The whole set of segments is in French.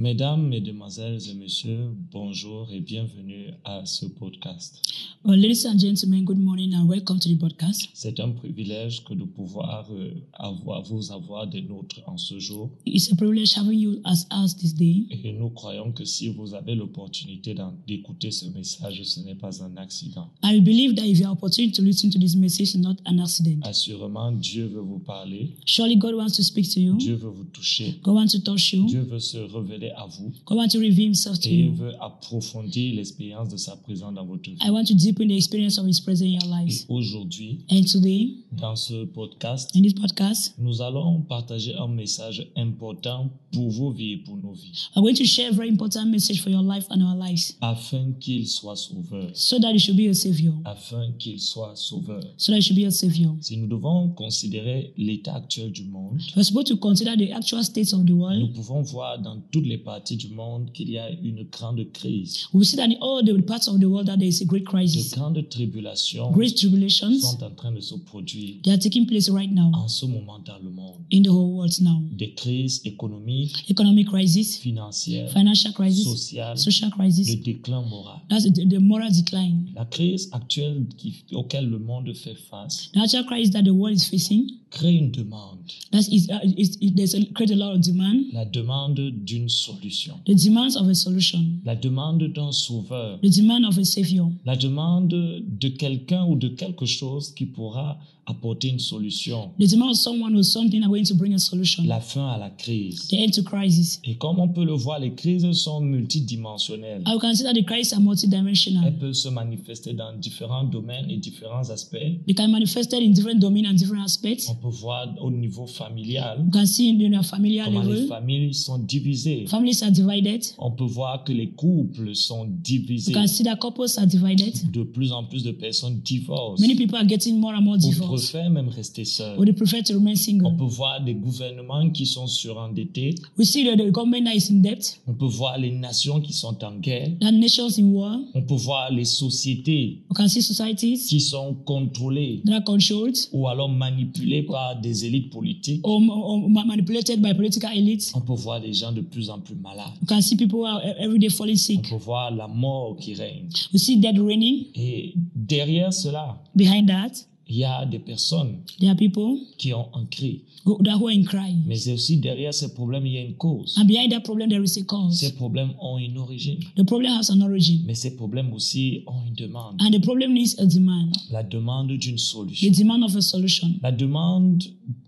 Mesdames, Mesdemoiselles et Messieurs, bonjour et bienvenue à ce podcast. Well, ladies and gentlemen, good morning and welcome to the podcast. C'est un privilège que de pouvoir euh, avoir, vous avoir des nôtres en ce jour. It's a privilege having you as us this day. Et nous croyons que si vous avez l'opportunité d'écouter ce message, ce n'est pas un accident. We believe that if you have opportunity to listen to this message, it's not an accident. Assurément, Dieu veut vous parler, Surely God wants to speak to you. Dieu veut vous toucher, God wants to touch you. Dieu veut se révéler à vous God wants to reveal himself to et il you. veut approfondir l'expérience de sa présence dans votre vie. I want to deepen the experience of his presence in your Et lives. aujourd'hui, And today, dans ce podcast, in this podcast, nous allons partager un message important pour vos vies et pour nos vies, I'm going to share a very important message for your life and our lives afin qu'il soit sauveur, so that you should be a savior. afin qu'il soit sauveur. So that you should be a savior. Si nous devons considérer l'état actuel du monde, We're supposed to consider the actual state of the nous world. pouvons voir dans toutes les parties du monde qu'il y a une grande crise. We see that in all the parts of the world that there is a great De crisis. grandes tribulations Great tribulations. sont en train de se produire They are taking place right now en ce moment dans le monde. in the whole world now. Des crises économiques, Economic crisis, financières, financial crisis, sociales, social de crisis. déclin moral. That's the, the moral decline. La crise actuelle qui, auquel le monde fait face The actual crisis that the world is facing. Crée une demande, That is, uh, is, is, there's a, create a lot of demand. la demande d'une solution, The demands of a solution. la demande d'un sauveur, The demand of a savior. la demande de quelqu'un ou de quelque chose qui pourra apporter une solution, The demand of someone or something are going to bring a solution. la fin à la crise. The end to crisis. Et comme on peut le voir, les crises sont multidimensionnelles. I can see that the crises are multidimensional. Elles peuvent se manifester dans différents domaines et différents aspects. They can manifest in different domains and different aspects. On peut voir au niveau familial You can see in a familiar comment les familles sont divisées. families are divided. On peut voir que les couples sont divisés. You can see that couples are divided. De plus en plus de personnes divorcent Many people are getting more and more divorced, préfèrent même rester seuls. or they prefer to remain On single. peut voir des gouvernements qui sont surendettés. We see that the government that is in debt, On peut voir les nations qui sont en guerre. that nations in war. On peut voir les sociétés We can see societies qui sont contrôlées that are controlled ou alors manipulées par des élites politiques. or, or ma- manipulated by political elites. On peut voir des gens de plus en plus malades. We can see people are every day falling On sick. peut voir la mort qui règne. We see death reigning. Et derrière cela, Behind that, il y a des personnes there are people qui ont un cri. who, that who are in crying. Mais c'est aussi derrière ces problèmes, il y a une cause. And behind that problem, there is a cause. Ces problèmes ont une origine. The problem has an origin. Mais ces problèmes aussi ont une demande. And the problem needs a demand. La demande d'une The solution. demand of a solution. La demande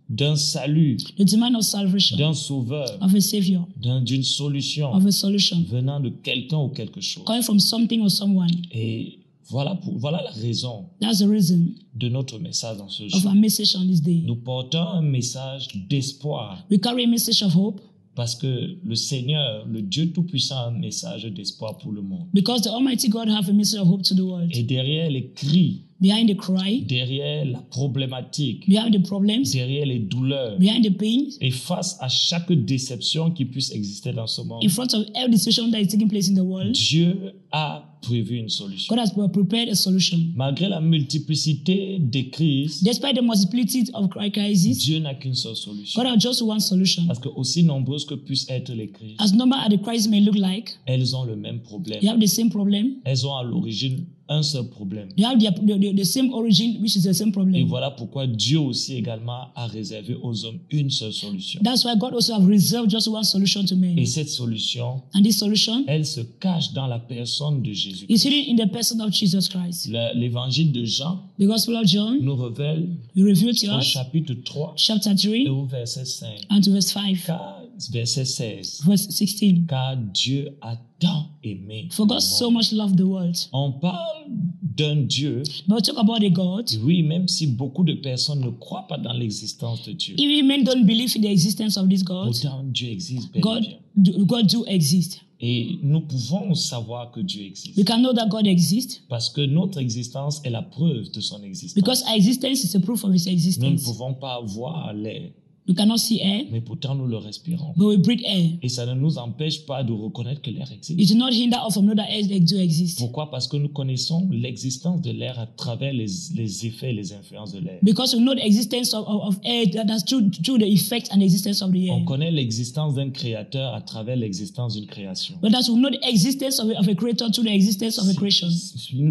d'un salut, The demand of salvation. d'un sauveur, Of a savior. d'un- d'une solution Of a solution. venant de quelqu'un ou quelque chose. Coming from something or someone. Et voilà, pour- voilà la raison That's the reason de notre message dans ce of jour. our message on this day. Nous portons un message d'espoir We carry a message of hope parce que le Seigneur, le Dieu Tout-Puissant, a un message d'espoir pour le monde. because the Almighty God have a message of hope to the world. Et derrière les cris, Behind the cry, derrière la problématique, behind the problems, derrière les douleurs, behind the pains, et face à chaque déception qui puisse exister dans ce monde, in front of every decision that is taking place in the world, Dieu a prévu une solution. God has prepared a solution. Malgré la multiplicité des crises, Despite the multiplicity of crises, Dieu n'a qu'une seule solution. God has just one solution. Parce que aussi nombreuses que puissent être les crises, As number of the crises may look like, elles ont le même problème. you have the same problem. Elles ont à l'origine un seul problème. You have the, the, the, same origin, which is the same Et problem. voilà pourquoi Dieu aussi également a réservé aux hommes une seule solution. That's why God also have reserved just one solution to man. Et cette solution, And this solution elle se cache dans la personne de Jésus. is hidden in the person of Jesus Christ. Le- L'évangile de Jean The Gospel of John, nous révèle we reveal to au us, chapitre 3 chapter et 3 au verset 5, and to verse 5, car, verset 16, verse 16. car Dieu a tant aimé. For God so much loved the world. On parle d'un Dieu, But we talk about a God. oui, même si beaucoup de personnes ne croient pas dans l'existence de Dieu. Even men don't believe in the existence of this God. Pourtant, Dieu existe bel God, bien. God do exist. Et nous pouvons savoir que Dieu existe. We can know that God exists Parce que notre existence est la preuve de son existence. because our existence is a proof of His Nous ne existence. pouvons pas voir les, We cannot see air, mais pourtant nous le respirons. but we breathe air. Et ça ne nous empêche pas de reconnaître que l'air existe. It does not hinder us from knowing that air do exist. Pourquoi? Parce que nous connaissons l'existence de l'air à travers les, les effets et les influences de l'air. Because we know the existence of, of, of air, that- that's through, through the effect and existence of the air. On connaît l'existence d'un créateur à travers l'existence d'une création. But that's we know the existence of a, of a creator through the existence of a creation.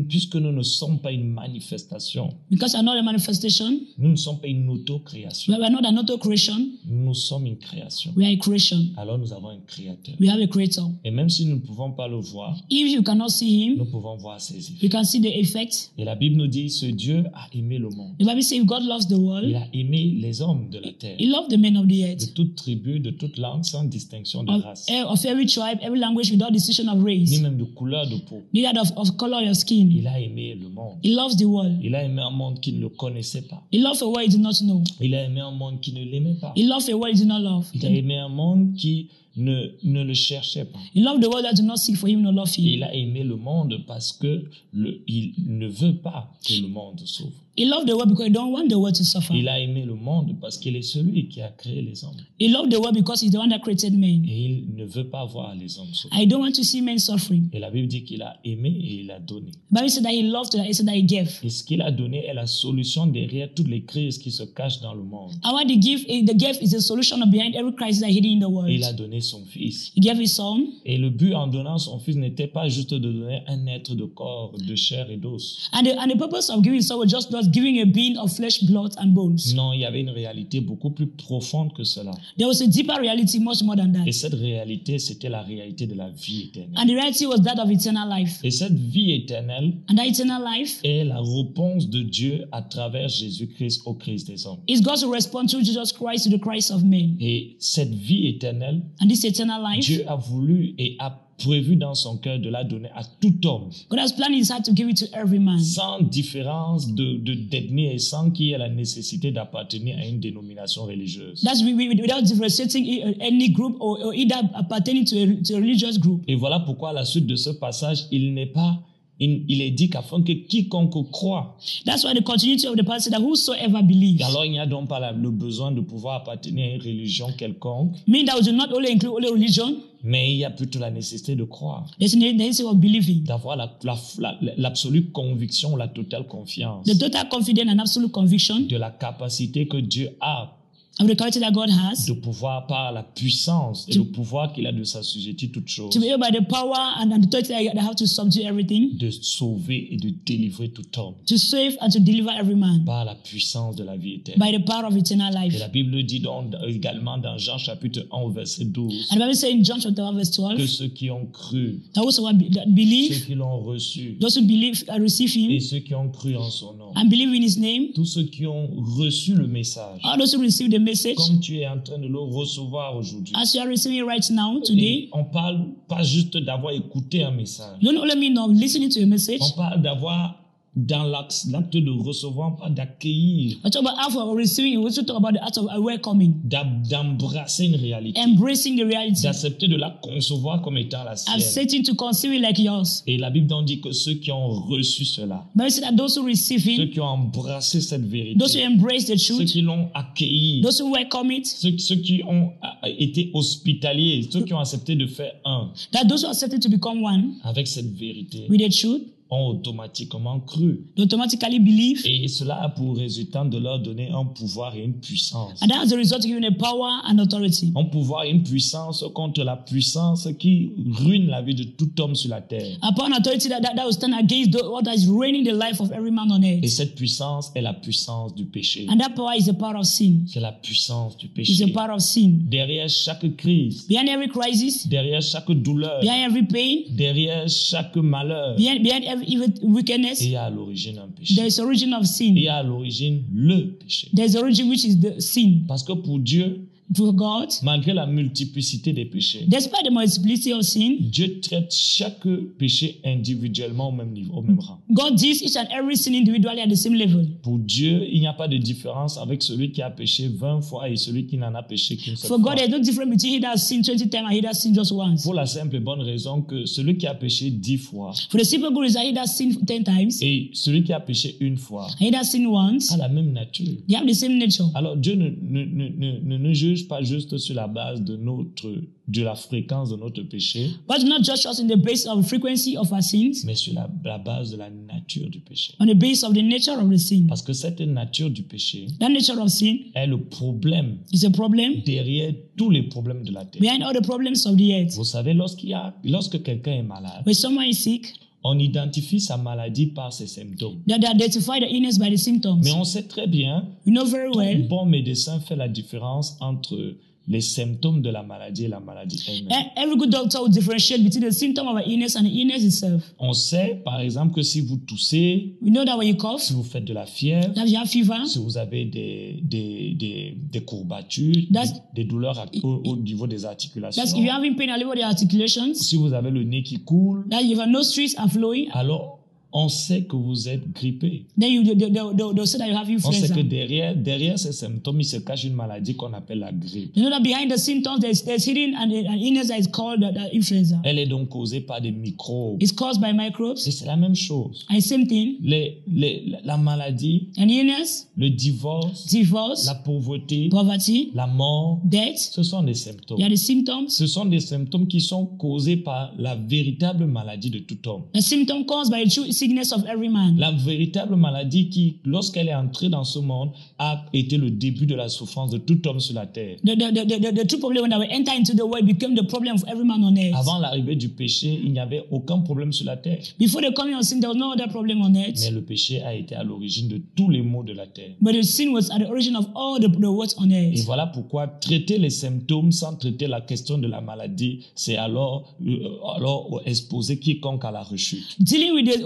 Puisque nous ne sommes pas une manifestation, Because we are not a manifestation, nous ne sommes pas une auto-création, we are not an auto creation, nous sommes une création. we are a creation. Alors nous avons un créateur. We have a creator. Et même si nous ne pouvons pas le voir, If you cannot see nous him, pouvons voir ses effets. you can see the effect. Et la Bible nous dit, ce Dieu a aimé le monde. The Bible says God loves the Il world. a aimé les hommes de la terre, He loved the men of the de earth, toute tribu, de toute langue, sans distinction de of, race, of every tribe, every language, without decision of race, ni même de couleur de peau. neither of, of color of skin. Il a aimé le monde. He loves the world. Il a aimé un monde qu'il ne connaissait pas. He loves a world he did not know. Il a aimé un monde qui ne l'aimait He a world he. Il a un monde qui ne, ne le cherchait pas. He loved the world that did not seek for him nor love Il him. a aimé le monde parce que le, il ne veut pas que le monde souffre. He loved the world because he don't want the world to suffer. Il a aimé le monde parce qu'il est celui qui a créé les hommes. He loved the world because he's the one that created men. Et il ne veut pas voir les hommes souffrir. I don't want to see men suffering. Et la Bible dit qu'il a aimé et il a donné. Bible said that he loved and he said that he gave. Et ce qu'il a donné est la solution derrière toutes les crises qui se cachent dans le monde. And what gift, is- the gift is the solution behind every crisis that hidden in the world. Il a donné son fils. He gave his son, Et le but en donnant son fils n'était pas juste de donner un être de corps, de chair et d'os. and the, and the purpose of giving his son was just not giving a being of flesh, blood, and bones. Non, il y avait une réalité beaucoup plus profonde que cela. There was a deeper reality, much more than that. Et cette réalité, c'était la réalité de la vie éternelle. And the reality was that of eternal life. Et cette vie éternelle And that eternal life est la réponse de Dieu à travers Jésus-Christ au Christ des hommes. is God's response through Jesus Christ to the Christ of men. Et cette vie éternelle, And this eternal life, Dieu a voulu et a prévu dans son cœur de la donner à tout homme, God has planned in his heart to give it to every man. sans différence de, de, d'ethnie et sans qu'il y ait la nécessité d'appartenir à une dénomination religieuse. That's wi- wi- without differentiating any group or, or either appertaining to a, to a religious group. Et voilà pourquoi à la suite de ce passage, il n'est pas, il, il est dit qu'afin que quiconque croit, That's why the continuity of the passage that whosoever believes, alors il n'y a donc pas la- le besoin de pouvoir appartenir à une religion quelconque, meaning that we do not only include only religion, mais il y a plutôt la nécessité de croire, there's the necessity of believing. d'avoir la- la- la- l'absolue conviction, la totale confiance. The total confidence and absolute conviction de la capacité que Dieu a of the character that God has de pouvoir par la puissance et le pouvoir qu'il a de s'assujettir toutes choses, to be able by the power and, the authority that have to subdue everything, de sauver et de délivrer tout homme. To save and to deliver every man. Par la puissance de la vie éternelle. by the power of eternal Et life. la Bible dit donc également dans Jean chapitre 1 au verset 12 And the Bible says in John chapter 1 verse que 12, ceux qui ont cru, that whosoever be- that ceux believe, qui l'ont reçu those who believe and receive et him ceux qui ont cru en son nom, and believe in his name, tous ceux qui ont reçu le message, all those who receive the message, comme tu es en train de le recevoir aujourd'hui. as you are receiving it right now, today, on parle pas juste d'avoir écouté un message. don't only mean of listening to a message, On parle d'avoir dans l'acte de recevoir, pas d'accueillir, but talk about after receiving, we also talk about the act of welcoming, d'embrasser une réalité, embracing the reality, d'accepter de la concevoir comme étant la sienne. accepting to conceive it like yours. Et la Bible donc dit que ceux qui ont reçu cela, said that those who receive ceux him, qui ont embrassé cette those who vérité, embrace the ceux truth, qui l'ont accueilli, those who welcome it, ceux, ceux qui ont euh, été hospitaliers, ceux qui ont accepté de faire un that those who accepted to become one avec cette vérité, with the truth, ont automatiquement cru. they automatically believe, Et cela a pour résultat de leur donner un pouvoir et une puissance. and that has the result of giving a power and authority. Un pouvoir et une puissance contre la puissance qui ruine la vie de tout homme sur la terre. Upon authority that, that, that will stand against the, what is reigning the life of every man on Et earth. cette puissance est la puissance du péché. And that power is the power of sin. C'est la puissance du péché. the power of sin. Derrière chaque crise, Behind every crisis, derrière chaque douleur, behind every pain, derrière chaque malheur, behind, behind every evil, wickedness, a à l'origine un péché. there is origin of sin. a à l'origine le péché. There is origin which is the sin. Parce que pour Dieu, to God, malgré la multiplicité des péchés, despite the multiplicity of sin, Dieu traite chaque péché individuellement au même niveau, au même rang. God deals each and every sin individually at the same level. Pour Dieu, il n'y a pas de différence avec celui qui a péché 20 fois et celui qui n'en a péché qu'une seule For fois. God, there's no difference between he that sinned 20 times and he that sinned just once. Pour la simple et bonne raison que celui qui a péché 10 fois For the simple good reason, he that sinned 10 times et celui qui a péché une fois he that sinned once, a la même nature. they have the same nature. Alors Dieu ne, ne, ne, ne, ne nous juge pas juste sur la base de notre de la fréquence de notre péché, But not just us in the basis of frequency of our sins, mais sur la, la base de la nature du péché. on the basis of the nature of the sin. Parce que cette nature du péché That nature of sin est le problème is a problem derrière tous les problèmes de la terre. behind all the problems of the earth. Vous savez, lorsqu'il y a, lorsque quelqu'un est malade, When someone is sick, on identifie sa maladie par ses symptômes. they they identify the illness by the symptoms. Mais on sait très bien, You know very bon médecin fait la différence entre les symptômes de la maladie et la maladie elle-même. e- every good doctor will differentiate between the symptom of an illness and the illness itself. On sait, par exemple, que si vous toussez, We know that when you cough, si vous faites de la fièvre, that you have fever, si vous avez des, des, des, des courbatures, That's- des, des douleurs au, au niveau des articulations, that's if you're having pain all over the articulations, si vous avez le nez qui coule, that if your nostrils are flowing, alors on sait que vous êtes grippé. they, they, they'll say that you have On sait que derrière, derrière ces symptômes, il se cache une maladie qu'on appelle la grippe. You know that behind the symptoms, there's, there's hidden an, an illness that is called the, the influenza. Elle est donc causée par des microbes. It's caused by microbes. Et c'est la même chose. And same thing, Les, les, la maladie, an illness, le divorce, divorce, la pauvreté, poverty, la mort, death, ce sont des symptômes. they are the symptoms. Ce sont des symptômes qui sont causés par la véritable maladie de tout homme. The symptom caused by the true sickness of every man. La véritable maladie qui, lorsqu'elle est entrée dans ce monde, a été le début de la souffrance de tout homme sur la terre. The, the, the, the, the true problem when we enter into the world became the problem of every man on earth. Avant l'arrivée du péché, il n'y avait aucun problème sur la terre. Before the coming of sin, there was no other problem on earth. Mais le péché a été à l'origine de tous les maux de la terre. But the sin was at the origin of all the, the words on Et earth. voilà pourquoi traiter les symptômes sans traiter la question de la maladie, c'est alors, euh, alors exposer quiconque à la rechute. Dealing with the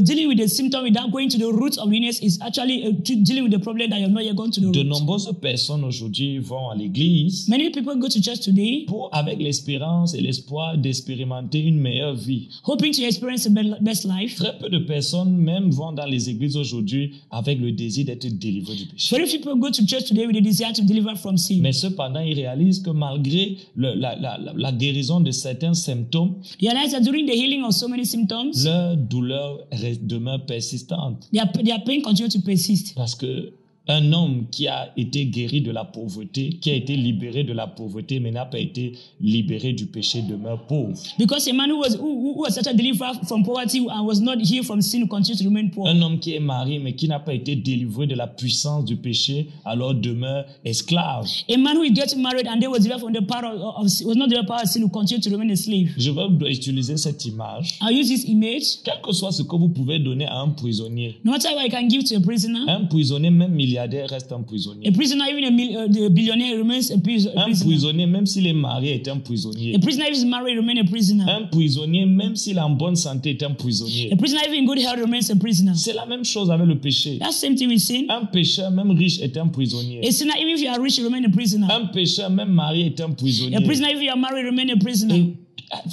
dealing with the symptom without going to the root of the illness is actually uh, dealing with the problem that you're not yet gone to the De root. nombreuses personnes aujourd'hui vont à l'église Many people go to church today pour, avec l'espérance et l'espoir d'expérimenter une meilleure vie. hoping to experience a be- best life. Très peu de personnes même vont dans les églises aujourd'hui avec le désir d'être délivrées du péché. Very few people go to church today with a desire to deliver from sin. Mais cependant, ils réalisent que malgré le- la, la- la- la guérison de certains symptômes, Realize that during the healing of so many symptoms, leur douleur demeure persistante. their, their pain continue to persist. Parce que un homme qui a été guéri de la pauvreté, qui a été libéré de la pauvreté, mais n'a pas été libéré du péché, demeure pauvre. Because a man who was who, who was actually delivered from poverty and was not healed from sin continues to remain poor. Un homme qui est marié, mais qui n'a pas été délivré de la puissance du péché, alors demeure esclave. A man who is getting married and they was delivered from the power of, of was not delivered power of sin will continue to remain a slave. Je vais utiliser cette image. I'll use this image. Quel que soit ce que vous pouvez donner à un prisonnier, No matter what I can give to a prisoner, un prisonnier, même milliardaire, reste un prisonnier. a prisoner, even a, mil, uh, the billionaire remains a, pris- a Un prisoner. prisonnier, même s'il est marié, est un prisonnier. A prisoner if he's married remains a prisoner. Un prisonnier, même s'il est en bonne santé, est un prisonnier. A prisoner even in good health remains a prisoner. C'est la même chose avec le péché. That's the same thing with sin. Un pécheur, même riche, est un prisonnier. A sinner, even if you are rich, you remain a prisoner. Un pécheur, même marié, est un prisonnier. A prisoner, if you are married, remain a prisoner. Et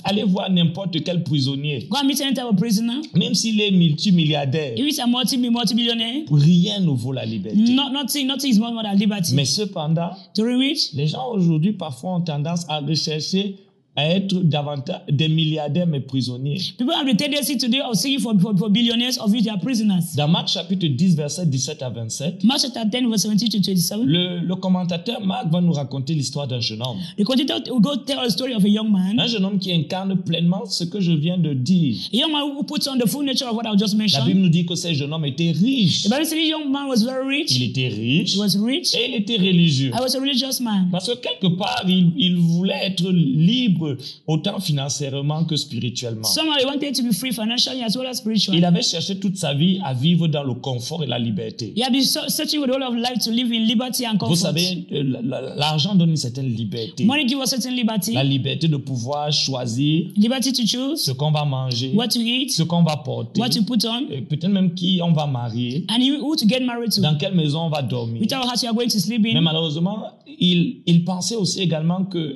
allez voir n'importe quel prisonnier, Go and meet any type of prisoner. même s'il est multimilliardaire, If it's a multi multi billionaire, rien ne vaut la liberté. not, nothing, nothing is more than liberty. Mais cependant, During which les gens aujourd'hui parfois ont tendance à rechercher à être davantage des milliardaires mais prisonniers. people have the tendency today of seeking for, for, for billionaires of which they are prisoners. Dans Marc chapitre 10, verset 17 à 27, Mark chapter 10, verse 17 to 27. le, le commentateur Marc va nous raconter l'histoire d'un jeune homme. The continuator will go tell a story of a young man. Un jeune homme qui incarne pleinement ce que je viens de dire. A young man who puts on the full nature of what I just La mentioned. Bible nous dit que ce jeune homme était riche. The Bible says this young man was very rich. Il était riche He was rich. et il était religieux. I was a religious man. Parce que quelque part, il, il voulait être libre libre autant financièrement que spirituellement. Somehow he wanted to be free financially as well as spiritually. Il avait cherché toute sa vie à vivre dans le confort et la liberté. He had been so- searching with all of life to live in liberty and Vous savez, la- la- l'argent donne une certaine liberté. Money gives us certain liberty, La liberté de pouvoir choisir liberty to choose ce qu'on va manger, what to eat, ce qu'on va porter, what to put on, et peut-être même qui on va marier, and who who to get married to. dans quelle maison on va dormir. Which house you are going to sleep Mais malheureusement, il, il pensait aussi également que euh,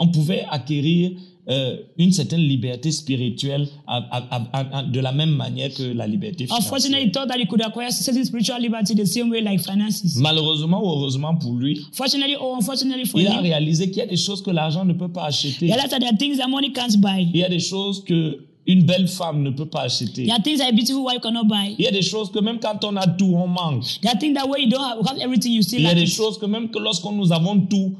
on pouvait acquérir euh, une certaine liberté spirituelle à- à- à- à- de la même manière que la liberté Unfortunately, financière. he thought that he could acquire certain spiritual liberty the same way like finances. Malheureusement ou heureusement pour lui, il a réalisé qu'il y a des choses que l'argent ne peut pas acheter. Il y a des choses que une belle femme ne peut pas acheter. There are things that a beautiful wife cannot buy. Il y a des choses que même quand on a tout, on manque. There are things that when you don't have, have everything, you still Il y a des choses que même que lorsqu'on nous avons tout,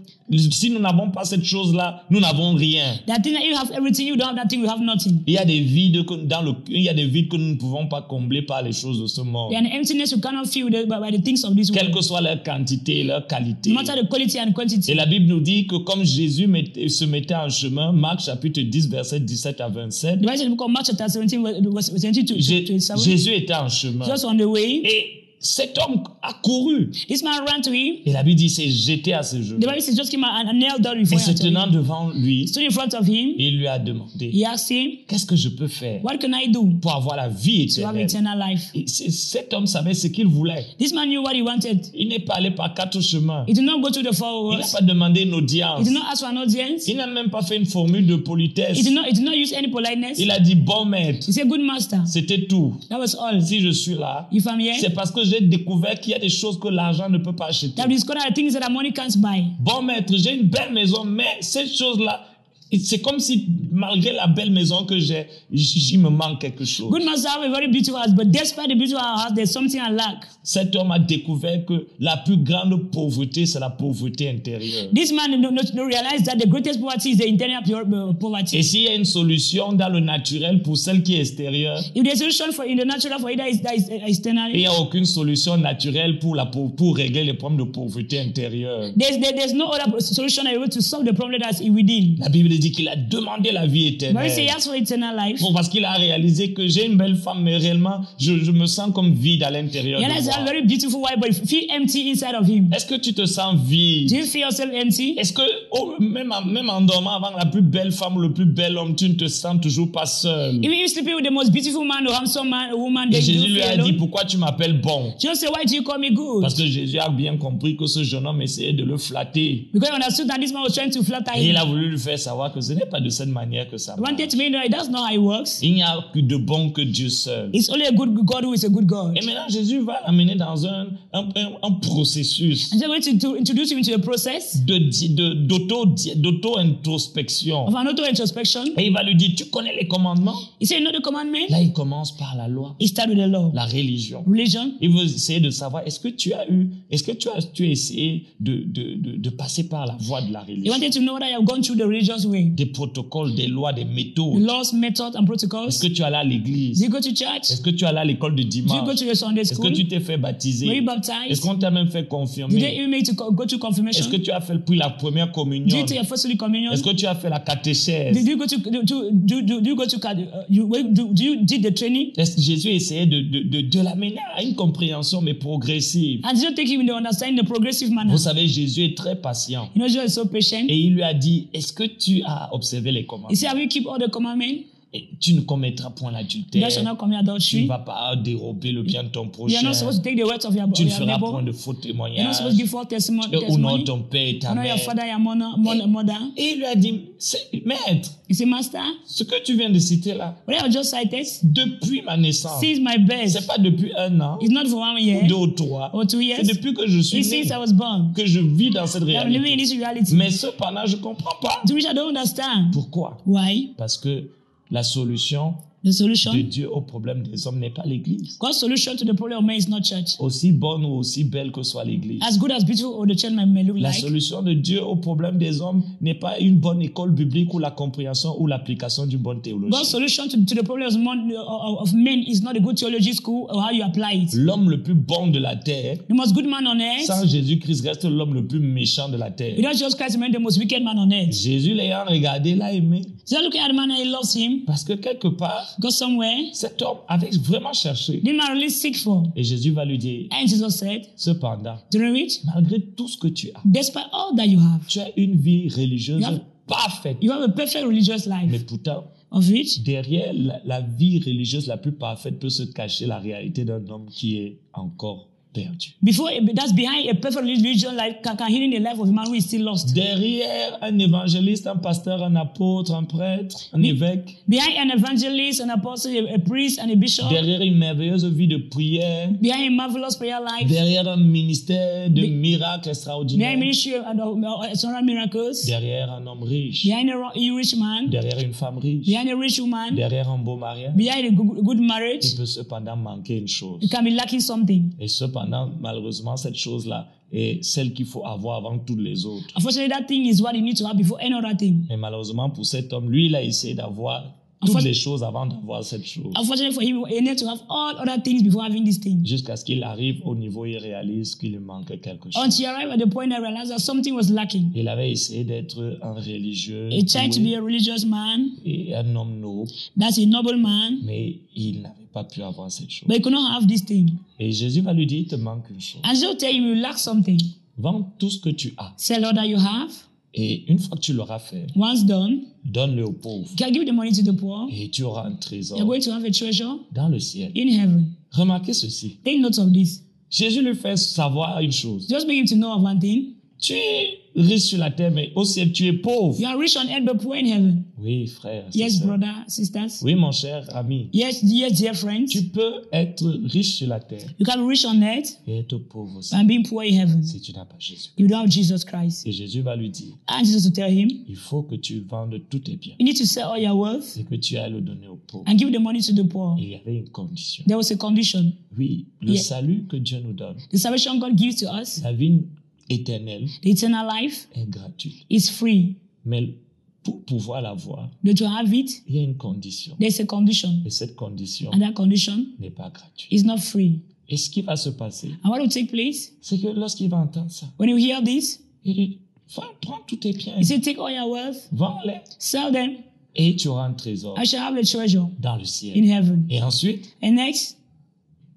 si nous n'avons pas cette chose-là, nous n'avons rien. There are things that you have everything, you don't have that thing, you have nothing. Il y a des vides que, dans le, il y a des vides que nous ne pouvons pas combler par les choses de ce monde. There are an emptiness you cannot fill by, by the things of this Quelle world. que soit leur quantité, leur qualité. No matter the quality and quantity. Et la Bible nous dit que comme Jésus mettait- se mettait en chemin, Marc chapitre 10, verset 17 à 27, The Bible says in the book of Mark chapter 17, verse 17 to Jé- 27, Jésus était en chemin. just on the way, Et cet homme a couru. this man ran to him. Et la Bible dit, s'est jeté à ses genoux. The Bible says just came and, knelt down Et before se him. tenant devant lui, Stood in front of him. il lui a demandé, He asked him, qu'est-ce que je peux faire What can I do pour avoir la vie to have éternelle eternal life? Et Cet homme savait ce qu'il voulait. This man knew what he wanted. Il n'est pas allé par quatre chemins. He did not go to the four Il n'a pas demandé une He audience. did not ask for an audience. Il n'a même pas fait une formule de politesse. He did not, he did not use any politeness. Il a dit, bon maître, He said, Good master. c'était tout. That was all. Si je suis là, If I'm here, c'est parce que j'ai découvert qu'il y a des choses que l'argent ne peut pas acheter. that discovered the things that money can't buy. Bon maître, j'ai une belle maison, mais ces choses-là, c'est comme si malgré la belle maison que j'ai, j- il me manque quelque chose. Good master have a very beautiful house, but despite the beautiful house, there's something I lack. Cet homme a découvert que la plus grande pauvreté, c'est la pauvreté intérieure. This man no, no, no realized that the greatest poverty is the internal uh, poverty. Et s'il y a une solution dans le naturel pour celle qui est extérieure, If there's a solution for in the natural for either is that is uh, il externally, n'y a aucune solution naturelle pour, la, pour régler les problèmes de pauvreté intérieure. there's there, there's no other solution able to solve the problem that's within. La Bible dit qu'il a demandé la vie éternelle. he asked for eternal life. Bon, parce qu'il a réalisé que j'ai une belle femme, mais réellement, je, je me sens comme vide à l'intérieur He de has a moi. very beautiful wife, but he feel empty inside of him. Est-ce que tu te sens vide? Do you feel yourself empty? Est-ce que oh, même, en, même en dormant avant la plus belle femme ou le plus bel homme, tu ne te sens toujours pas seul? Even if sleeping with the most beautiful man or handsome man or woman, Et then you Jésus lui a dit, pourquoi tu m'appelles bon? Just say, why do you call me good? Parce que Jésus a bien compris que ce jeune homme essayait de le flatter. Because he understood that this man was trying to flatter Et il a voulu lui faire savoir que ce n'est pas de cette manière que ça He marche. wanted to know that that's not how it works. Il n'y a que de bon que Dieu seul. It's only a good God who is a good God. Et maintenant, Jésus va l'amener dans un, un, un, un processus And so going to, to introduce him into a process de, d'auto, d'auto-introspection. of an auto-introspection. Et il va lui dire, tu connais les commandements? He said, you know the commandment? Là, il commence par la loi, He started with the law. la religion. Religion. Il veut essayer de savoir, est-ce que tu as eu, est-ce que tu as, tu as essayé de, de, de, de passer par la voie de la He religion? wanted to know that you have gone through the religious way. Des protocoles, des lois, des méthodes. laws, methods, and Est-ce protocols. que tu allé à Do l'église? you go to church? Est-ce que tu allé à l'école de Do you go dimanche? to your Sunday Est-ce que school? tu t'es fait baptiser? Were you Est-ce baptized? qu'on t'a même fait Did they confirmer? even make to go to confirmation? Est-ce que tu as fait puis la première Did communion? you take your first communion? Est-ce que tu as fait la catéchèse? Did you go to do, do, do, do you go to uh, you do, do you did the training? Est-ce que Jésus essayait de, de, de, de l'amener à une compréhension, mais progressive? And did you take him in the understanding the progressive manner? Vous savez, Jésus est très patient. You know, Jesus is so patient. Et il lui a dit, est-ce que tu as observé les He commandements? said, Have you keep all the commandments? Et tu ne commettras point l'adultère. Tu ne vas pas dérober le bien de ton You prochain. not supposed to take the words of your, Tu ne your feras point de faux You're not témoignages. supposed to give false testimony. Tu honores ton père et ta Honor your mère. father, your mother, mother. Et il lui a dit, C'est- maître, He said, Master, ce que tu viens de citer là, what I just cited, depuis ma naissance, since my birth, c'est pas depuis un an, it's not for one year deux ou trois, or two c'est years. depuis que je suis né I was born. que je vis dans cette I'm living in réalité. this reality. Mais cependant, je comprends pas. To which I don't understand. Pourquoi? Why? Parce que la solution The solution, de Dieu au problème des hommes n'est pas l'Église. God's solution to the problem of man is not church? Aussi bonne ou aussi belle que soit l'Église. As good as beautiful or the church may, look La like, solution de Dieu au problème des hommes n'est pas une bonne école biblique ou la compréhension ou l'application d'une bonne théologie. God's solution to, to the problem of men is not a good theology school or how you apply it. L'homme le plus bon de la terre, The most good man on earth, sans Jésus-Christ, reste l'homme le plus méchant de la terre. without Jesus Christ, remain the most wicked man on earth. Jésus l'ayant regardé, l'a aimé. At the man and he loves him, Parce que quelque part, go somewhere, cet homme avait vraiment cherché. the man really seek for. Et Jésus va lui dire, And Jesus said, cependant, which, malgré tout ce que tu as, despite all that you have, tu as une vie religieuse parfaite. you have a perfect religious Mais life, pourtant, of which derrière la, la vie religieuse la plus parfaite peut se cacher la réalité d'un homme qui est encore perdu. before that's behind a perfect can, can hidden the life of a man who is still lost. Derrière un évangéliste, un pasteur, un apôtre, un prêtre, un évêque, Behind an evangelist, an apostle, a, a priest, and a bishop, derrière une merveilleuse vie de prière, behind a marvelous prayer life, derrière un ministère de miracles behind extraordinaires, ministry uh, surround miracles, derrière un homme riche, behind a, a rich man, derrière une femme riche, behind a rich woman, derrière un beau mariage, behind a good, good marriage, il peut cependant manquer une chose. can be lacking something. Et cependant, malheureusement, cette chose-là est celle qu'il faut avoir avant toutes les autres. Unfortunately, that thing is what you need to have before any other thing. Mais malheureusement, pour cet homme, lui, il a essayé d'avoir toutes les choses avant d'avoir cette chose. Unfortunately for him, he needs to have all other things before having this thing. Jusqu'à ce qu'il arrive au niveau où il réalise qu'il manque quelque chose. Until he arrived at the point I realized that something was lacking. Il avait essayé d'être un religieux He tried to be a religious man. et un homme noble, That's a noble man. mais il n'avait pas pu avoir cette chose. But he could not have this thing. Et Jésus va lui dire, il te manque une chose. And so tell him you lack something. Vends tout ce que tu as. Sell all that you have. Et une fois que tu l'auras fait, Once done, donne-le aux pauvres. give the money to the poor. Et tu auras un You're trésor going to have a treasure dans le ciel. in heaven. Remarquez ceci. Take note of this. Jésus lui fait savoir une chose. Just make him to know of one thing. Tu es riche sur la terre, mais au ciel, tu es pauvre. You are rich on earth but poor in heaven. Oui, frère. Yes, sister. brother, sisters. Oui, mon cher ami. Yes, yes, dear friends. Tu peux être riche sur la terre You can be rich on earth et être pauvre aussi and being poor in heaven. si tu n'as pas Jésus. You don't have Jesus Christ. Et Jésus va lui dire, And Jesus will tell him, il faut que tu vendes tous tes biens you need to sell all your wealth et que tu ailles le donner aux pauvres. and give the money to the poor. Et il y avait une condition. There was a condition. Oui, le Yeah. salut que Dieu nous donne, The salvation God gives to us, la vie éternelle, the eternal life, est gratuite. is free. Mais pour pouvoir l'avoir, But to have it, il y a une condition. there's a condition. Et cette condition And that condition n'est pas gratuite. is not free. Et ce qui va se passer, And what will take place? c'est que lorsqu'il va entendre ça, when you hear this? il dit, va, prends tous tes biens, He said, Take all your wealth, vends-les, sell them, et tu auras un trésor I shall have a treasure dans le in ciel. heaven. Et ensuite, And next,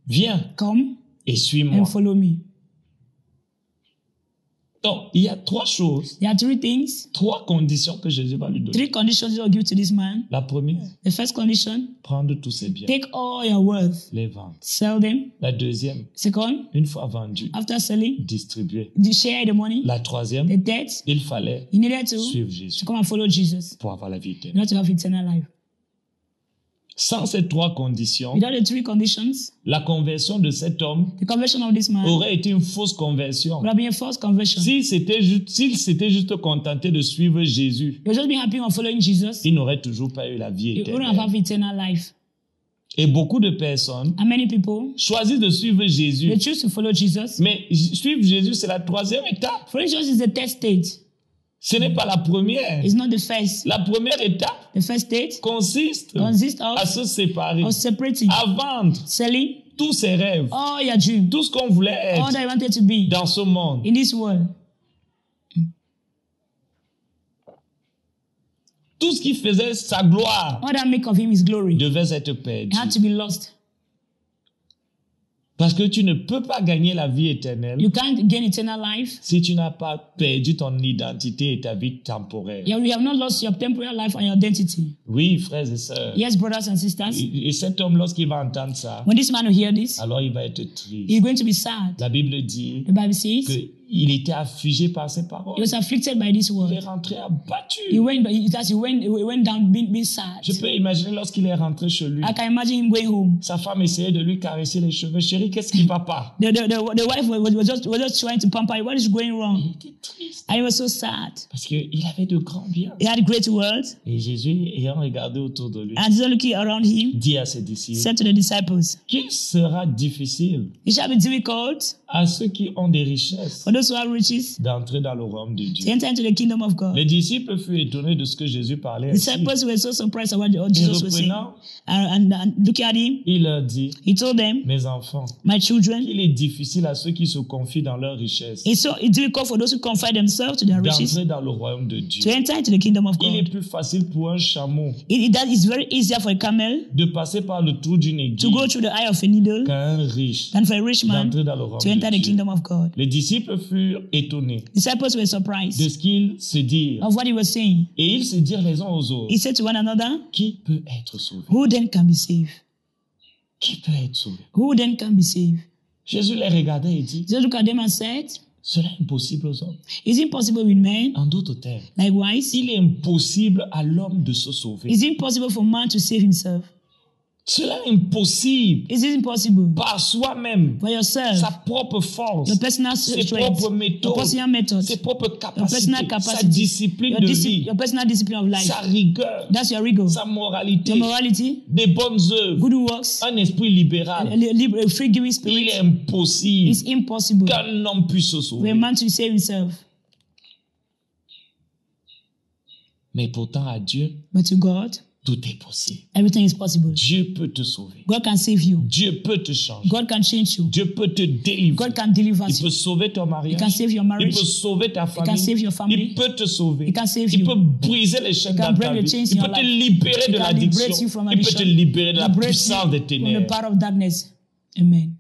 viens come et suis-moi. and follow me. Donc, il y a trois choses, There are three things, trois conditions que Jésus va lui donner. three conditions he will give to this man. La première, The first condition, prendre tous ses biens, take all your wealth, les vendre. sell them. La deuxième, Second, une fois vendu, after selling, distribuer. share the money. La troisième, The debt, il fallait you needed to, suivre Jésus to come and follow Jesus. pour avoir la vie éternelle. have to have eternal life. Sans ces trois conditions, Without the three conditions, la conversion de cet homme the conversion of this man aurait été une fausse conversion. would have been a false conversion. S'il s'était juste, s'il s'était juste contenté de suivre Jésus, You'll just be happy on following Jesus. il n'aurait toujours pas eu la vie wouldn't have éternelle. eternal life. Et beaucoup de personnes And many people, choisissent de suivre Jésus. they choose to follow Jesus. Mais suivre Jésus, c'est la troisième étape. Following Jesus is the third stage. Ce n'est pas la première. It's not the first. La première étape The first stage consiste consists à se séparer, of separating, à vendre selling tous ses rêves, all your dreams, tout ce qu'on voulait all être that you wanted to be dans ce monde. in this world. Tout ce qui faisait sa gloire All that make of him his glory. devait être perdu. It had to be lost. Parce que tu ne peux pas gagner la vie éternelle You can't gain eternal life. si tu n'as pas perdu ton identité et ta vie temporaire. You have not lost your temporary life and your identity. Oui, frères et sœurs. Yes, brothers and sisters. Et et cet homme, lorsqu'il va entendre ça, When this man will hear this, alors il va être triste. he's going to be sad. La Bible dit The Bible says il était affligé par ses He paroles. was afflicted by this Il est word. rentré abattu. He went, but he, he went, he went down being, being sad. Je peux imaginer lorsqu'il est rentré chez lui, I can imagine him going home. sa femme essayait de lui caresser les cheveux. Chérie, qu'est-ce qui va pas? The, the, the, the wife was, was, just, was just trying to pamper him. What is going Il wrong? était triste And he was so sad. parce qu'il avait de grands biens. He had great. Et Jésus, ayant regardé autour de lui, And Jesus looking around him, dit à ses disciples, said to the disciples, qu'il sera difficile It shall be difficult à ceux qui ont des richesses for those who have riches d'entrer dans le royaume de to Dieu. enter into the kingdom of God. Les disciples furent étonnés de ce que Jésus parlait The ainsi. disciples were so surprised at what what Et Jesus was saying. reprenant, And, and, and looking at him, il leur dit, he told them, mes enfants, My children, il est difficile à ceux qui se confient dans leur richesse it's so it's difficult for those who confide themselves to their riches d'entrer dans le royaume de to Dieu. enter into the kingdom of Il est God. plus facile pour un chameau It, that is very easier for a camel de passer par le trou d'une to go aiguille through the eye of a needle qu'un riche than for a rich man d'entrer dans le royaume to enter de the Dieu. kingdom of God. Les disciples furent étonnés Disciples were de surprised ce qu'ils se dirent. of what he was saying. Et ils se dirent les uns aux autres, He said to one another, qui peut être sauvé? Who then can be saved? Qui peut être sauvé? Who then can be saved? Jésus les regardait et dit, Jesus looked at them and said, cela est impossible aux hommes. Is it possible with men? En d'autres termes, Likewise, il est impossible à l'homme de se sauver. is it possible for man to save himself? Cela est impossible. Is it impossible. Par soi-même, for yourself, sa propre force, your personal ses strength, propres your méthodes, personal method, ses propres your capacités, personal sa capacity, discipline your, de vie, your personal discipline of life? sa rigueur, That's your rigor. sa moralité, Your morality, des bonnes œuvres, good works, un esprit a, libéral. li- libre- a free giving Il spirit. est impossible It's impossible. qu'un homme puisse se for a sauver. man to save himself. Mais pourtant, à Dieu, But to God, tout est possible. everything is possible. Dieu peut te sauver. God can save you. Dieu peut te changer. God can change you. Dieu peut te délivrer. God can deliver Il peut you. sauver ton He mariage. can save your Il marriage. peut sauver ta can famille. save your family. Il peut te sauver. He can save Il you. peut briser les chaînes He can dans ta break the vie. chains Il in peut your te life. libérer He de can l'addiction. you Il peut te libérer de la puissance you des from the ténèbres. power of darkness. Amen.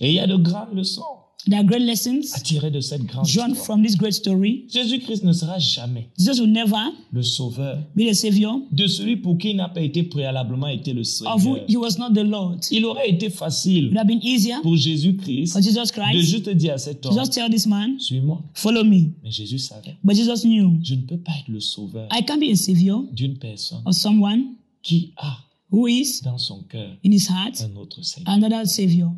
Et il y a de grandes leçons There are great lessons à tirer de cette grande drawn histoire. from this great story. Jésus-Christ ne sera jamais Jesus will never le sauveur be the Savior de celui pour qui il n'a pas été préalablement été le of who Seigneur. he was not the Lord. Il aurait été facile would have been easier pour Jésus-Christ de juste dire à cet homme, just tell this man, suis-moi. Follow me. Mais Jésus savait, But Jesus knew je ne peux pas être le sauveur I can't be a Savior d'une personne of someone qui a who is dans son cœur in his heart un autre Seigneur. another Savior,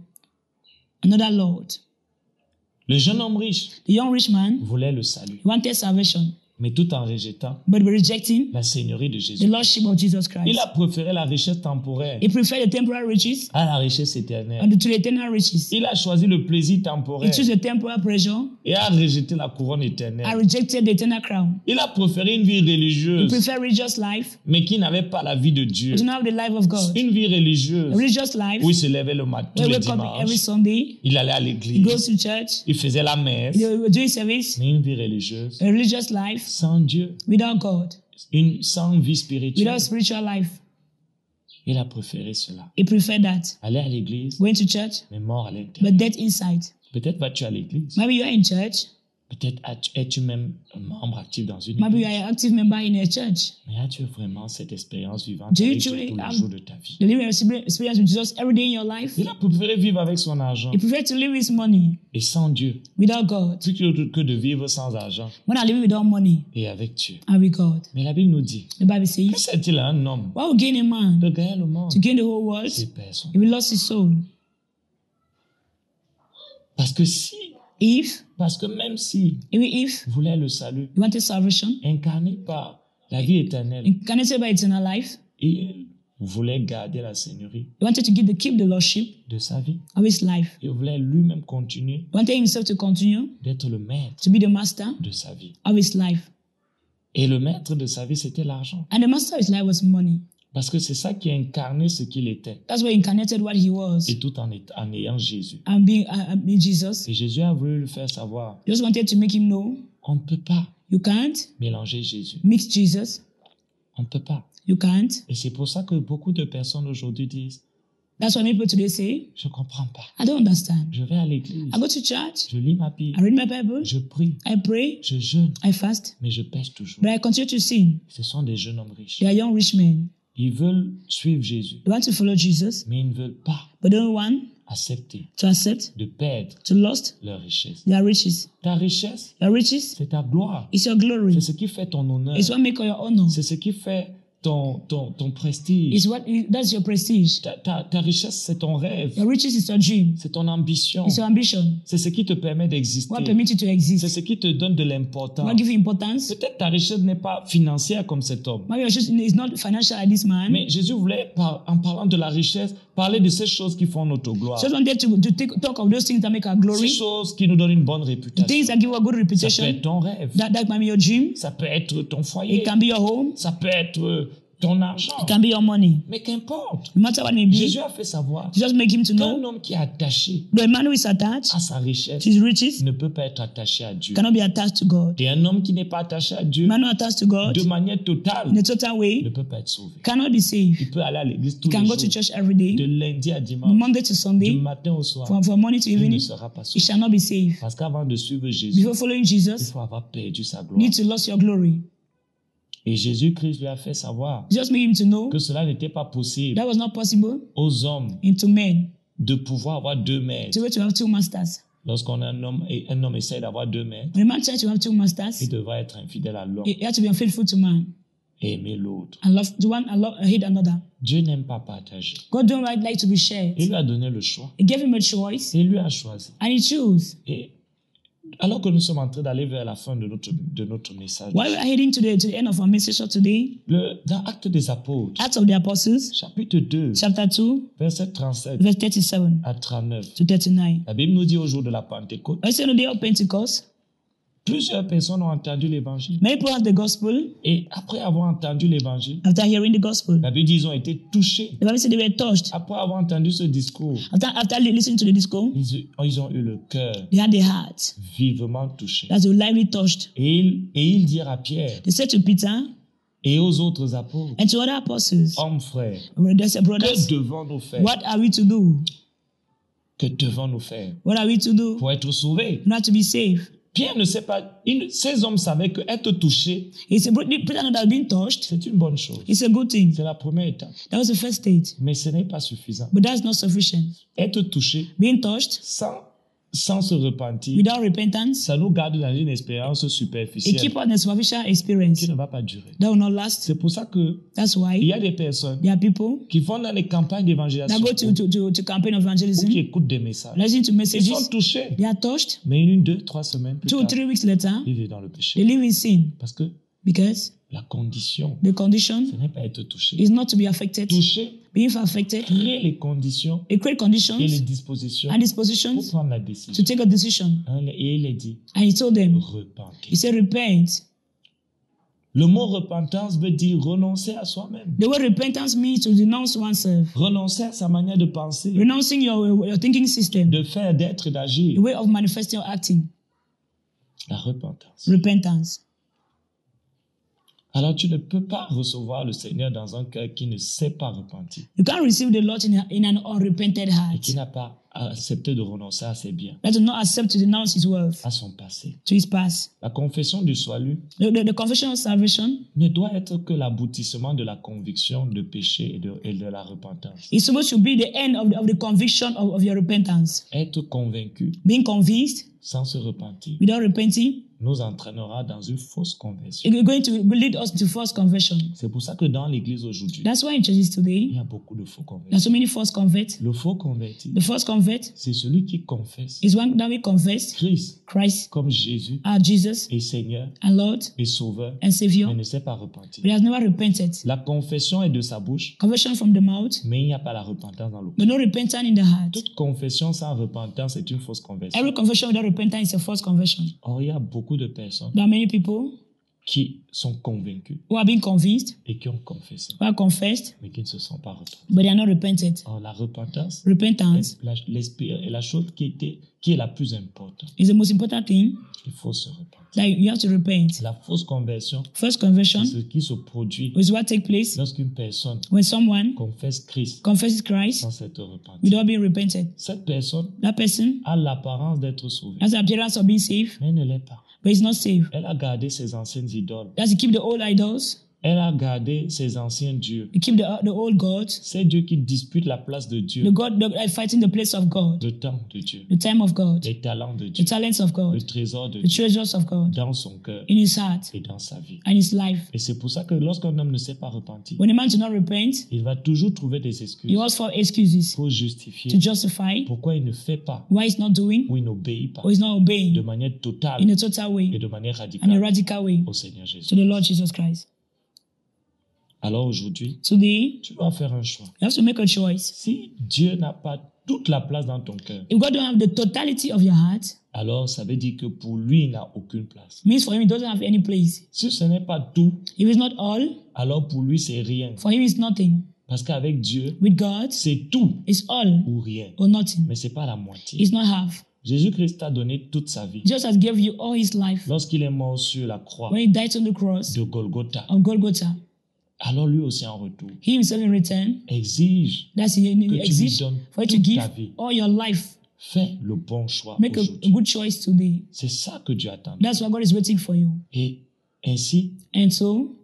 another Lord. Le jeune homme riche The young rich man voulait le salut, wanted salvation, mais tout en rejetant but rejecting la seigneurie de the Jésus. Lordship of Jesus Il Christ. a préféré la richesse temporaire He preferred the temporal riches à la richesse éternelle. and to the eternal riches. Il a choisi le plaisir He temporaire chose the temporal pleasure et a rejeté la couronne éternelle. rejected the eternal crown. Il a préféré une vie He religieuse, preferred religious life mais qui n'avait pas la vie de Dieu. to not have the life of God. Une vie A religieuse religious life, où il se levait le matin, tous les every dimanches. Sunday, Il allait à he l'église, goes to church, il faisait la messe, doing service, mais une vie religieuse a religious life sans Dieu, without God, une, sans vie spirituelle. without spiritual life. Il a préféré cela. He preferred that. Aller à l'église, Going to church, mais mort à l'intérieur. but death inside. Peut-être vas-tu à l'église. Maybe you are in church, Peut-être es-tu même un membre actif dans une maybe you église? are an active member in a church. Mais as-tu vraiment cette expérience vivante Do you avec Dieu tous les jours de ta vie? The living experience with Jesus every day in your life? Il a préféré vivre avec son argent He preferred to live with money et sans Dieu without God. plutôt que de vivre sans argent When I live without money et avec Dieu. and with God. Mais la Bible nous dit The Bible que says, c'est-il à un homme What will gain a man de gagner le monde to gain the whole world C'est personne. if he lost his soul? Parce que si, If, parce que même si if voulez le salut you wanted salvation, incarné par la vie éternelle, incarnated by eternal life, il voulait garder la seigneurie he wanted to give the, keep the lordship de sa vie. of his life. Il voulait lui-même continuer He wanted himself to continue d'être le maître to be the master de sa vie. of his life. Et le maître de sa vie, c'était l'argent. And the master of his life was money. Parce que c'est ça qui a incarné ce qu'il était. That's he incarnated what he was Et tout en, est- en ayant Jésus. and being, uh, being Jesus. Et Jésus a voulu lui faire savoir, just wanted to make him know on ne peut pas you can't mélanger Jésus. mix Jesus. On ne peut pas. You can't. Et c'est pour ça que beaucoup de personnes aujourd'hui disent, That's why people today say, je ne comprends pas. I don't understand. Je vais à l'église, I go to church, je lis ma Bible, I read my Bible, je prie, I pray, je jeûne, I fast, mais je pêche toujours. but I continue to sin. Ce sont des jeunes hommes riches. They are young rich men. Ils veulent suivre Jésus, They want to follow Jesus, mais ils ne veulent pas but don't want accepté to accept, de perdre to lost leur richesse. their riches. Ta richesse, Your riches c'est ta gloire. is your glory. C'est ce qui fait ton honneur. It's what make your honor. C'est ce qui fait ton, ton, ton prestige. It's what that's your prestige. Ta, ta, ta richesse, c'est ton rêve. Your riches is your dream. C'est ton ambition. It's your ambition. C'est ce qui te permet d'exister. What permits you to C'est exist. ce qui te donne de l'importance. What give you importance. Peut-être ta richesse n'est pas financière comme cet homme. Maybe your riches is not financial at this man. Mais Jésus voulait, par- en parlant de la richesse, parler de ces choses qui font notre gloire. Just wanted to, to take, talk of those things that make our Ces choses qui nous donnent une bonne réputation. things that give a good Ça peut être reputation. ton rêve. That, that might be your dream. Ça peut être ton It foyer. can be your home. Ça peut être ton argent. It can be your money. Mais qu'importe. No matter what it may be, Jésus a fait savoir just make him to qu'un know homme qui est attaché the man who is attached à sa richesse to his riches ne peut pas être attaché à Dieu. cannot be attached to God. Et un homme qui n'est pas attaché à Dieu Man not attached to God de manière totale in a total ne way peut pas être sauvé. cannot be saved. Il peut aller à l'église tous He can les go to jours, church every de day, lundi à dimanche, Monday to du Sunday, matin au soir. from, from morning to Il ne evening. sera pas He sauvé. shall not be saved. Parce qu'avant de suivre Jésus, Before following il Jesus, faut avoir perdu sa gloire. need to lose your glory. Et Jésus-Christ lui a fait savoir Just make him to know que cela n'était pas possible that was not possible aux hommes men de pouvoir avoir deux maîtres. to to have two masters. Lorsqu'on a un homme et un homme essaie d'avoir deux maîtres, When a man tries to have two masters, il devra être infidèle à l'homme he he has to be unfaithful to man et aimer l'autre. and love the one and love, hate another. Dieu n'aime pas partager. God don't like like to be shared. Il lui a donné le choix He gave him a choice et il lui a choisi. and he chose. Et alors que nous sommes en train d'aller vers la fin de notre, de notre message, While we are heading to the to the end of our message today, le, dans Actes des Apôtres, Acts of the Apostles, chapitre 2, chapter 2, verset 37 verse 37 à 39, to 39. la Bible nous dit au jour de la Pentecôte, I say on the day of Pentecost, plusieurs personnes ont entendu l'évangile. many people heard the gospel. Et après avoir entendu l'évangile, After hearing the gospel, la Bible dit qu'ils ont été touchés. the Bible said they were touched. Après avoir entendu ce discours, After, after listening to the discourse, ils, ils ont eu le cœur they had the heart vivement touché. that they were lively touched. Et ils, et ils dirent à Pierre They said to Peter et aux autres apôtres, and to other apostles, hommes frères, brothers and que brothers, devons-nous faire what are we to do? Que devons-nous faire What are we to do pour être sauvés not to be saved? Pierre ne sait pas, il- ces hommes savaient que être touché, Peter touched c'est une bonne chose. is a good thing. C'est la première étape. That was the first stage, Mais ce n'est pas suffisant. but that's not sufficient. Être touché Being touched sans, sans se repentir, without repentance, ça nous garde dans une expérience it superficielle keep on a superficial experience qui ne va pas durer. that will not last. C'est pour ça que That's il y a des personnes there are people qui vont dans les campagnes d'évangélisation that go to, ou to, to, to campaign qui evangelism, écoutent des messages. listen to Ils messages, sont touchés, they are touched. mais une, deux, trois semaines plus Two or tard, three weeks later, ils vivent dans le they péché. live in sin Parce que because la condition, the condition ce n'est pas être touché. is not to be affected. Toucher, Being affected, créer les conditions et conditions les dispositions and pour dispositions prendre la to décision. take a decision. Et il est dit, And he told them, repentez. he said, repent. Le mot repentance veut dire renoncer à soi-même. The word repentance means to denounce oneself, Renoncer à sa manière de penser, renouncing your, your thinking system, de faire, d'être et the d'agir. way of manifesting or acting. La repentance. Repentance. Alors tu ne peux pas recevoir le Seigneur dans un cœur qui ne sait pas repentir You can't receive the Lord in, a, in an unrepented et heart. qui n'a pas accepté de renoncer à ses biens, That do not accept to denounce his worth, à son passé. to his past. La confession du salut The, the, the confession of salvation ne doit être que l'aboutissement de la conviction de péché et de, et de la repentance. is supposed to be the end of the, of the conviction of, of your repentance. Être convaincu Being convinced sans se repentir without repenting nous entraînera dans une fausse conversion. going to lead us to false conversion. C'est pour ça que dans l'Église aujourd'hui, That's why in churches il today, y a beaucoup de faux there are convertis. so many false converts. Le faux converti, The false convert c'est celui qui confesse is one that we confess Christ Christ comme Jésus our Jesus et Seigneur and Lord et Sauveur, and Savior, mais ne s'est pas repenti. but has never repented. La confession est de sa bouche, Conversion from the mouth, mais il n'y a pas la repentance dans le cœur. but no repentance in the heart. Toute confession sans repentance est une fausse conversion. Every confession without repentance is a false conversion. Or, il y a beaucoup de personnes There are many people qui sont convaincus who are being convinced, et qui ont confessé, who are confessed, mais qui ne se sont pas repentis. but they are not repented. Or, la repentance Repentance est la, est la chose qui, était, qui est la plus importante. is the most important thing Il faut se repentir. that you have to repent. La fausse conversion, First conversion c'est ce qui se produit is what takes place lorsqu'une personne when someone confesse Christ confesses Christ sans s'être repenti. without being repented. Cette personne That person a l'apparence d'être sauvée, has the appearance of being saved, mais ne l'est pas. But is not saved. Elle a gardé ses anciennes idoles. Does he keep the old idols? Elle a gardé ses anciens dieux. Keep the, the old gods, Ces dieux qui disputent la place de the Dieu, God that are fighting the place of God, le temps de Dieu, the time of God, les talents de the Dieu, talents of le God, trésor de the Dieu. treasures of God. Dans son cœur. In his heart. Et dans sa vie. and his life. Et c'est pour ça que lorsqu'un homme ne s'est pas repenti, When a man does not repent, il va toujours trouver des he excuses asks for excuses. Pour justifier. To justify pourquoi il ne fait pas? why he's not doing ou il n'obéit pas? or he's not de obeying manière totale. in a total et way de manière and a radicale. radical way au Seigneur to Jésus. the Lord Jesus Christ. Alors aujourd'hui, Today, tu dois faire un choix. you have to make a choice. Si Dieu n'a pas toute la place dans ton cœur, If God don't have the totality of your heart, alors ça veut dire que pour lui, il n'a aucune place. means for him it doesn't have any place. Si ce n'est pas tout, If it's not all, alors pour lui, c'est rien. for him it's nothing. Parce qu'avec Dieu, With God, c'est tout it's all ou rien. or nothing. Mais c'est pas la moitié. It's not half. Jésus-Christ a donné toute sa vie. Jesus has gave you all his life. Lorsqu'il est mort sur la croix When he died on the cross de Golgotha, on Golgotha, alors lui aussi en retour he himself in return, exige, that's he tu lui exists donnes for you to give ta vie. all your life. fais le bon choix Make a, good choice today. C'est ça que Dieu attend. That's what God is waiting for you. Et ainsi, And so,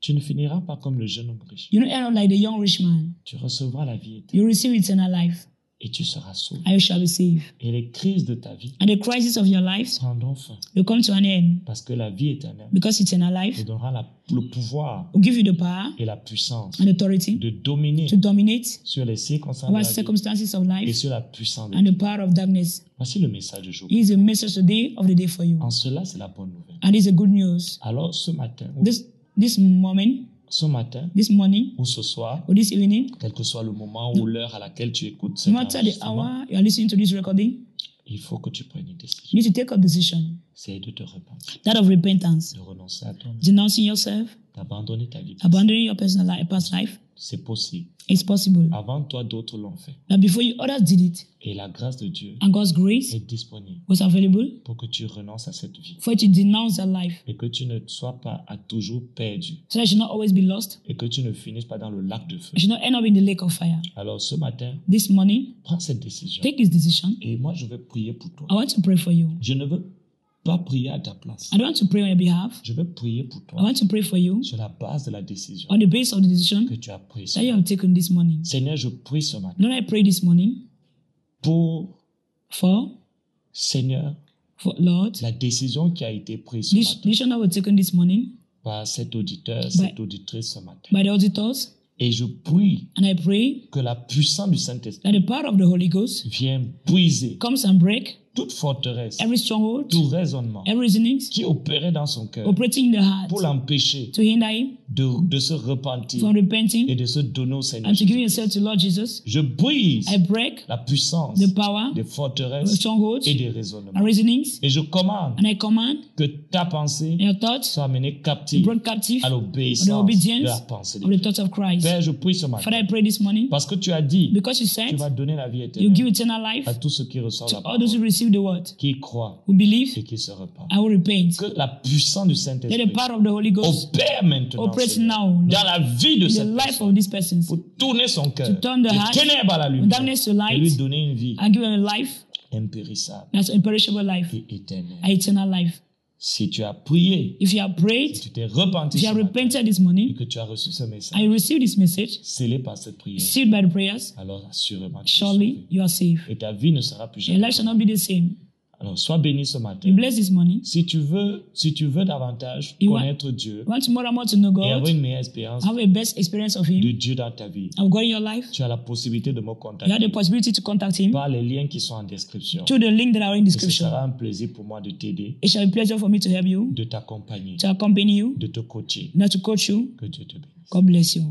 tu ne finiras pas comme le jeune homme riche. you don't end up like the young rich man. Tu recevras la vie éternelle You receive eternal life et tu seras sauvé. and you shall be saved. Et les crises de ta vie And the crisis of your life prendront fin will come to an end parce que la vie éternelle because eternal te life donnera la- le pouvoir will give you the power et la puissance and authority de dominer to dominate sur les circonstances de la vie et sur la puissance de and the power of darkness. Voici le message du jour. A message today of the day for you. En cela, c'est la bonne nouvelle. And it's a good news. Alors, ce matin, this moment, ce matin this morning, ou ce soir, or this evening, quel que soit le moment ou l'heure à laquelle tu écoutes cet no matter the hour you are listening to this recording, il faut que tu prennes une décision. you need to take a decision. C'est de te repentir, That of repentance. de Denouncing yourself, d'abandonner ta vie. abandoning your personal life, past life. C'est possible. It's possible. Avant toi, d'autres l'ont fait. But before you, others did it. Et la grâce de Dieu And God's grace est disponible was available pour que tu renonces à cette vie for you to denounce that life. et que tu ne sois pas à toujours perdu So that you should not always be lost. et que tu ne finisses pas dans le lac de feu. You not end up in the lake of fire. Alors ce matin, This morning, prends cette décision take this decision. et moi je vais prier pour toi. I want to pray for you. Je ne veux pas prier à ta place. I don't want to pray on your behalf. Je vais prier pour I toi want to pray for you sur la base de la décision on the basis of the decision que tu as prise. that you have taken this morning. Seigneur, je prie ce matin Lord, I pray this morning pour, for, Seigneur, for Lord, la décision qui a été prise ce this matin decision that was taken this morning par cet auditeur, cette auditrice ce matin. by the auditors. Et je prie And I pray que la puissance du Saint-Esprit vienne briser comes and break toute forteresse, every stronghold, tout raisonnement every qui opérait dans son cœur operating in the heart pour l'empêcher to hinder him de, de se repentir from repenting et de se donner au Seigneur. and to give yourself to Lord Jesus. Je brise I break la puissance the power des forteresses strongholds et des and raisonnements. reasonings, Et je commande and I command que ta pensée your thoughts soit amenée captive brought captive à l'obéissance de la pensée de of the Dieu. thoughts of Christ. Père, je prie ce matin Father, I pray this morning parce que tu as dit because you tu said vas donner la vie you éternelle give eternal life à tous ceux qui reçoivent la parole, receive the word, qui croient who believe, et qui se repentent. I will repent. Que la puissance du Let the Saint-Esprit power of the Holy Ghost opère maintenant Operate Seigneur, now, Lord. dans la vie de in the cette life personne of these persons pour tourner son cœur To turn the heart ténèbres à la lumière darkness to et light lui donner une vie and give them a life impérissable that's imperishable life, et éternelle. eternal life. Si tu as prié, If you have prayed, si tu t'es repenti if you ce have matin, repented this et morning, que tu as reçu ce message, and you receive this message, scellé par cette prière, sealed by the prayers, alors assurément tu es surely sauvé. you are safe. Et ta vie ne sera plus Your jamais. life shall not be the same. Alors sois béni ce matin. Si tu veux, si tu veux davantage You want- connaître Dieu You want more and more to know et avoir God, une meilleure expérience have a best experience of de Him, Dieu dans ta vie, of God in your life. tu as la possibilité de me You have contacter the possibility to contact Him par les liens qui sont en description. through the link that are in Et ce description. sera un plaisir pour moi de t'aider, It shall be a pleasure for me to help you, de t'accompagner, to accompany you, de te coacher. not to coach you. Que Dieu te bénisse. God bless you.